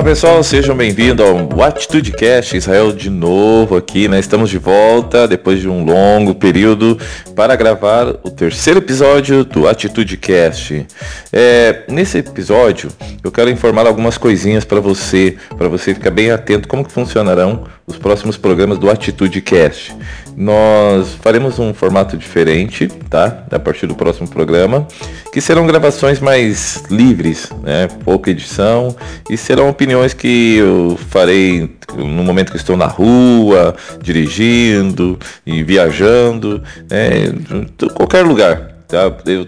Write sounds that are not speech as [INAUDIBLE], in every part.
Olá pessoal, sejam bem-vindos ao AtitudeCast Israel de novo aqui, né? Estamos de volta depois de um longo período para gravar o terceiro episódio do AtitudeCast. É, nesse episódio eu quero informar algumas coisinhas para você, para você ficar bem atento como que funcionarão os próximos programas do AtitudeCast. Nós faremos um formato diferente, tá? A partir do próximo programa, que serão gravações mais livres, né? Pouca edição e serão opiniões que eu farei no momento que estou na rua, dirigindo e viajando, né? qualquer lugar, tá? Eu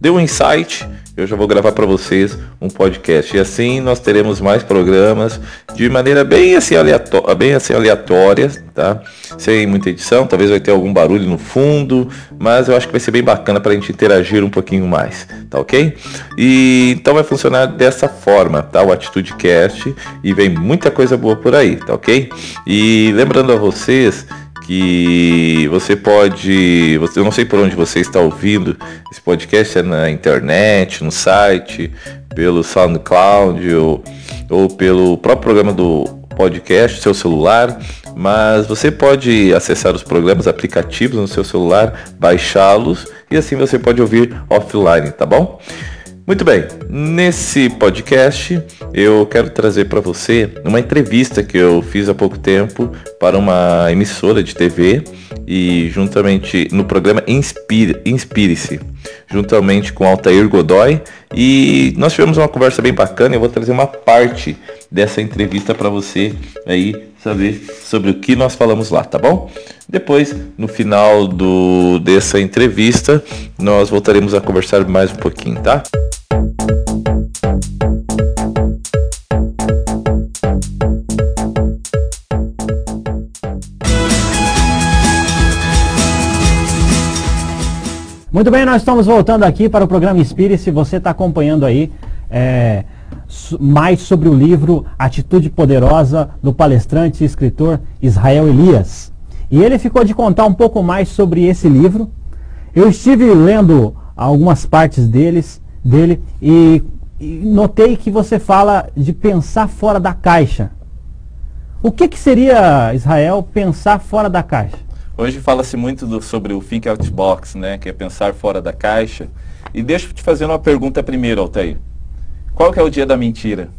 dei um insight eu já vou gravar para vocês um podcast. E assim nós teremos mais programas de maneira bem assim, aleatória, bem assim aleatória, tá? Sem muita edição, talvez vai ter algum barulho no fundo, mas eu acho que vai ser bem bacana para a gente interagir um pouquinho mais, tá ok? E então vai funcionar dessa forma, tá? O Atitude Cast e vem muita coisa boa por aí, tá ok? E lembrando a vocês que você pode, eu não sei por onde você está ouvindo esse podcast, é na internet, no site, pelo SoundCloud ou, ou pelo próprio programa do podcast, seu celular, mas você pode acessar os programas aplicativos no seu celular, baixá-los e assim você pode ouvir offline, tá bom? Muito bem, nesse podcast eu quero trazer para você uma entrevista que eu fiz há pouco tempo para uma emissora de TV e juntamente no programa Inspire-se, Inspire juntamente com Altair Godoy e nós tivemos uma conversa bem bacana. Eu vou trazer uma parte dessa entrevista para você aí saber sobre o que nós falamos lá, tá bom? Depois, no final do, dessa entrevista, nós voltaremos a conversar mais um pouquinho, tá? Muito bem, nós estamos voltando aqui para o programa Inspire. Se você está acompanhando aí é, mais sobre o livro Atitude Poderosa do palestrante e escritor Israel Elias. E ele ficou de contar um pouco mais sobre esse livro. Eu estive lendo algumas partes deles, dele e, e notei que você fala de pensar fora da caixa. O que, que seria, Israel, pensar fora da caixa? Hoje fala-se muito do, sobre o think out box, né, que é pensar fora da caixa. E deixa eu te fazer uma pergunta primeiro, Altair. Qual que é o dia da mentira?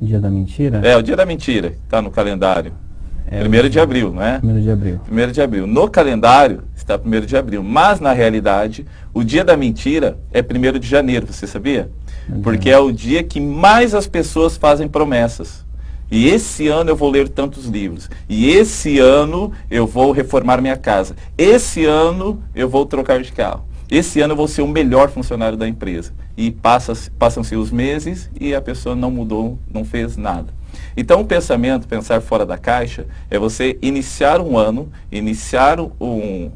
Dia da mentira? É, o dia da mentira, está no calendário. É primeiro de abril, não é? Primeiro de abril. Primeiro de abril. No calendário está primeiro de abril, mas na realidade o dia da mentira é primeiro de janeiro, você sabia? Porque é o dia que mais as pessoas fazem promessas. E esse ano eu vou ler tantos livros. E esse ano eu vou reformar minha casa. Esse ano eu vou trocar de carro. Esse ano eu vou ser o melhor funcionário da empresa. E passam-se os meses e a pessoa não mudou, não fez nada. Então o pensamento, pensar fora da caixa, é você iniciar um ano, iniciar um,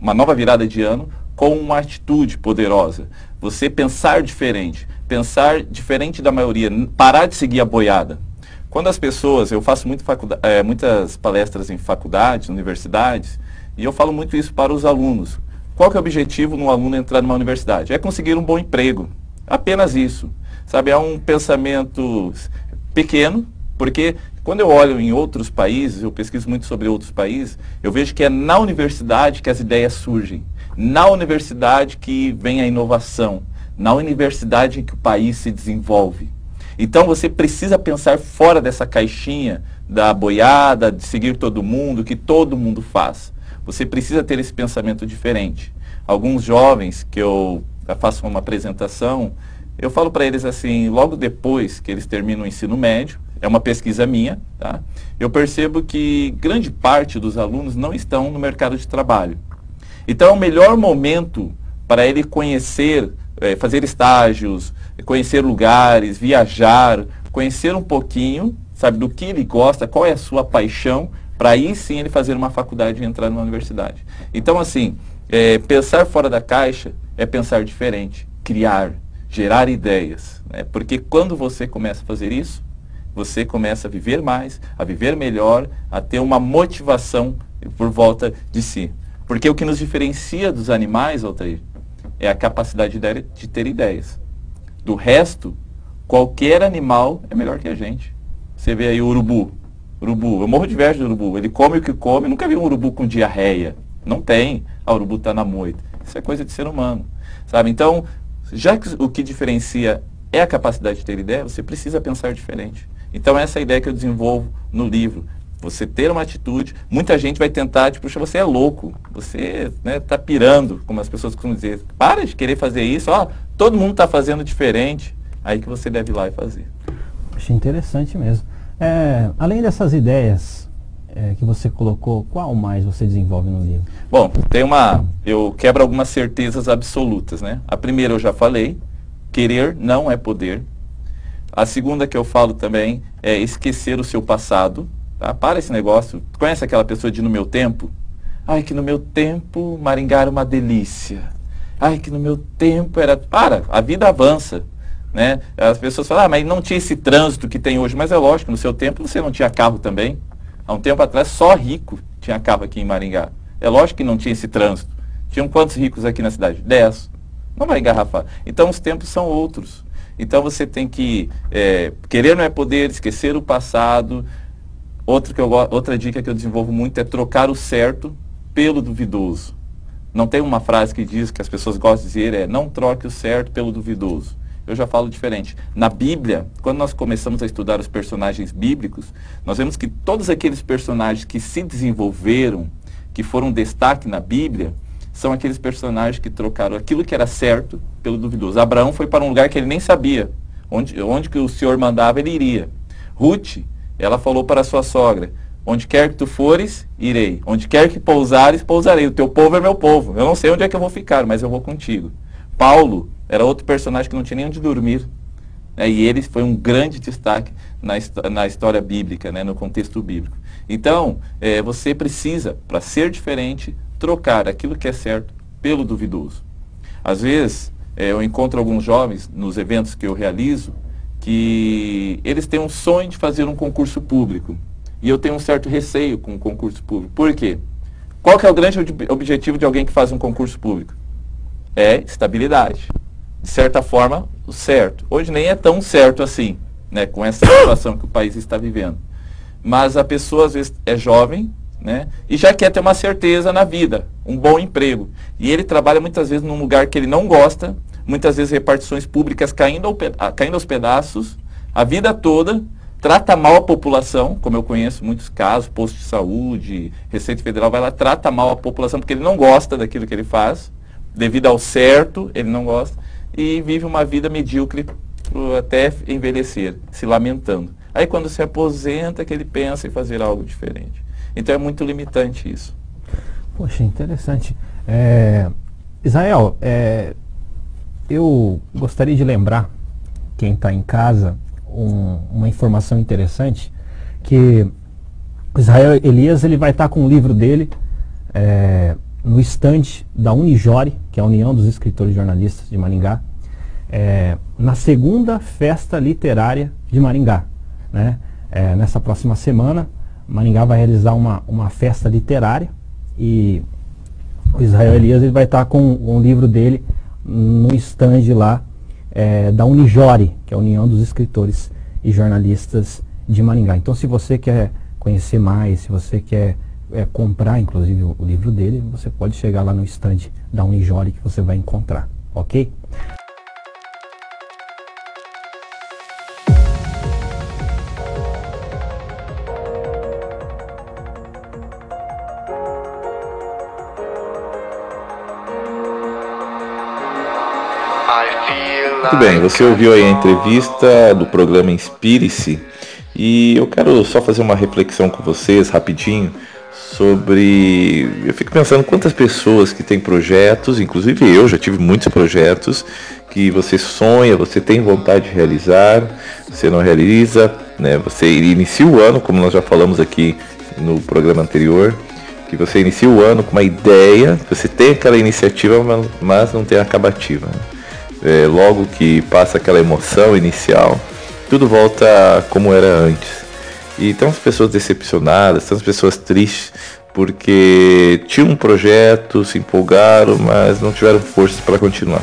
uma nova virada de ano com uma atitude poderosa. Você pensar diferente, pensar diferente da maioria, parar de seguir a boiada. Quando as pessoas, eu faço muito é, muitas palestras em faculdades, universidades, e eu falo muito isso para os alunos. Qual que é o objetivo no aluno entrar numa universidade? É conseguir um bom emprego. Apenas isso. Sabe, é um pensamento pequeno, porque quando eu olho em outros países, eu pesquiso muito sobre outros países, eu vejo que é na universidade que as ideias surgem, na universidade que vem a inovação, na universidade em que o país se desenvolve. Então você precisa pensar fora dessa caixinha da boiada, de seguir todo mundo, que todo mundo faz. Você precisa ter esse pensamento diferente. Alguns jovens que eu faço uma apresentação, eu falo para eles assim, logo depois que eles terminam o ensino médio, é uma pesquisa minha, tá? eu percebo que grande parte dos alunos não estão no mercado de trabalho. Então é o melhor momento para ele conhecer, é, fazer estágios, conhecer lugares, viajar, conhecer um pouquinho, sabe, do que ele gosta, qual é a sua paixão, para aí sim ele fazer uma faculdade e entrar numa universidade. Então, assim, é, pensar fora da caixa é pensar diferente, criar, gerar ideias. Né? Porque quando você começa a fazer isso, você começa a viver mais, a viver melhor, a ter uma motivação por volta de si. Porque o que nos diferencia dos animais, Altair, é a capacidade de ter ideias. Do resto, Qualquer animal é melhor que a gente. Você vê aí o urubu. Urubu, eu morro de inveja do urubu. Ele come o que come. Nunca vi um urubu com diarreia. Não tem. A urubu está na moita. Isso é coisa de ser humano. Sabe? Então, já que o que diferencia é a capacidade de ter ideia, você precisa pensar diferente. Então, essa é a ideia que eu desenvolvo no livro. Você ter uma atitude, muita gente vai tentar, tipo, você é louco, você né, tá pirando, como as pessoas costumam dizer. Para de querer fazer isso, ó, todo mundo está fazendo diferente. Aí que você deve ir lá e fazer. Achei interessante mesmo. É, além dessas ideias é, que você colocou, qual mais você desenvolve no livro? Bom, tem uma. Eu quebro algumas certezas absolutas, né? A primeira eu já falei, querer não é poder. A segunda que eu falo também é esquecer o seu passado. Tá? Para esse negócio. Conhece aquela pessoa de no meu tempo? Ai, que no meu tempo Maringá era uma delícia. Ai, que no meu tempo era. Para, a vida avança. Né? As pessoas falam, ah, mas não tinha esse trânsito que tem hoje. Mas é lógico, no seu tempo você não tinha carro também. Há um tempo atrás, só rico tinha carro aqui em Maringá. É lógico que não tinha esse trânsito. Tinham quantos ricos aqui na cidade? Dez. Não vai engarrafar. Então os tempos são outros. Então você tem que é, querer não é poder, esquecer o passado, Outra, que eu, outra dica que eu desenvolvo muito é trocar o certo pelo duvidoso. Não tem uma frase que diz que as pessoas gostam de dizer é não troque o certo pelo duvidoso. Eu já falo diferente. Na Bíblia, quando nós começamos a estudar os personagens bíblicos, nós vemos que todos aqueles personagens que se desenvolveram, que foram destaque na Bíblia, são aqueles personagens que trocaram aquilo que era certo pelo duvidoso. Abraão foi para um lugar que ele nem sabia. Onde, onde que o Senhor mandava, ele iria. Ruth ela falou para sua sogra: Onde quer que tu fores, irei. Onde quer que pousares, pousarei. O teu povo é meu povo. Eu não sei onde é que eu vou ficar, mas eu vou contigo. Paulo era outro personagem que não tinha nem onde dormir. Né? E ele foi um grande destaque na, na história bíblica, né? no contexto bíblico. Então, é, você precisa, para ser diferente, trocar aquilo que é certo pelo duvidoso. Às vezes, é, eu encontro alguns jovens nos eventos que eu realizo que eles têm um sonho de fazer um concurso público. E eu tenho um certo receio com o concurso público. Por quê? Qual que é o grande objetivo de alguém que faz um concurso público? É estabilidade. De certa forma, certo. Hoje nem é tão certo assim, né, com essa [COUGHS] situação que o país está vivendo. Mas a pessoa às vezes é jovem, né, e já quer ter uma certeza na vida, um bom emprego. E ele trabalha muitas vezes num lugar que ele não gosta, muitas vezes repartições públicas caindo, ao caindo aos pedaços, a vida toda, trata mal a população, como eu conheço muitos casos, posto de saúde, Receita Federal vai lá, trata mal a população porque ele não gosta daquilo que ele faz, devido ao certo, ele não gosta, e vive uma vida medíocre até envelhecer, se lamentando. Aí quando se aposenta que ele pensa em fazer algo diferente. Então é muito limitante isso. Poxa, interessante. É, Israel, é, eu gostaria de lembrar quem está em casa um, uma informação interessante que Israel Elias ele vai estar tá com o livro dele é, no estande da Unijore, que é a União dos Escritores e Jornalistas de Maringá, é, na segunda festa literária de Maringá. Né? É, nessa próxima semana, Maringá vai realizar uma, uma festa literária e o Israel Elias ele vai estar com um livro dele no stand lá é, da Unijore, que é a União dos Escritores e Jornalistas de Maringá. Então, se você quer conhecer mais, se você quer é, comprar, inclusive, o, livro dele, você pode chegar lá no stand da Unijore que você vai encontrar, ok? Muito bem, você ouviu aí a entrevista do programa Inspire-se e eu quero só fazer uma reflexão com vocês rapidinho sobre. Eu fico pensando quantas pessoas que têm projetos, inclusive eu já tive muitos projetos que você sonha, você tem vontade de realizar, você não realiza, né? Você inicia o ano, como nós já falamos aqui no programa anterior, que você inicia o ano com uma ideia, você tem aquela iniciativa, mas não tem acabativa. Né? é, logo que passa aquela emoção inicial, tudo volta como era antes. E tem as pessoas decepcionadas, tem as pessoas tristes, porque tinham um projeto, se empolgaram, mas não tiveram forças para continuar.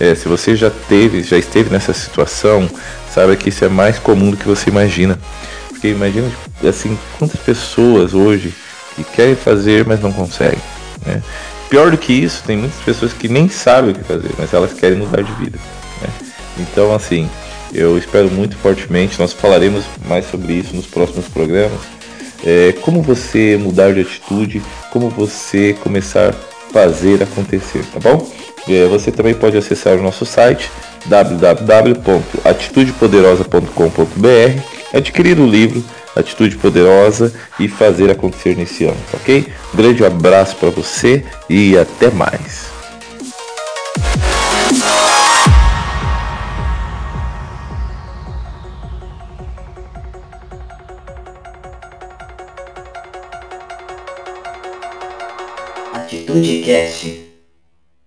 é, se você já teve, já esteve nessa situação, saiba que isso é mais comum do que você imagina. Porque imagina, assim, quantas pessoas hoje que querem fazer, mas não conseguem. Né? Pior do que isso, tem muitas pessoas que nem sabem o que fazer, mas elas querem mudar de vida. Né? Então, assim, eu espero muito fortemente, nós falaremos mais sobre isso nos próximos programas. É, como você mudar de atitude, como você começar a fazer acontecer, tá bom? É, você também pode acessar o nosso site www.atitudepoderosa.com.br, adquirir o livro Atitude Poderosa e fazer acontecer nesse ano, tá ok? Um grande abraço para você e até mais. Atitude Cast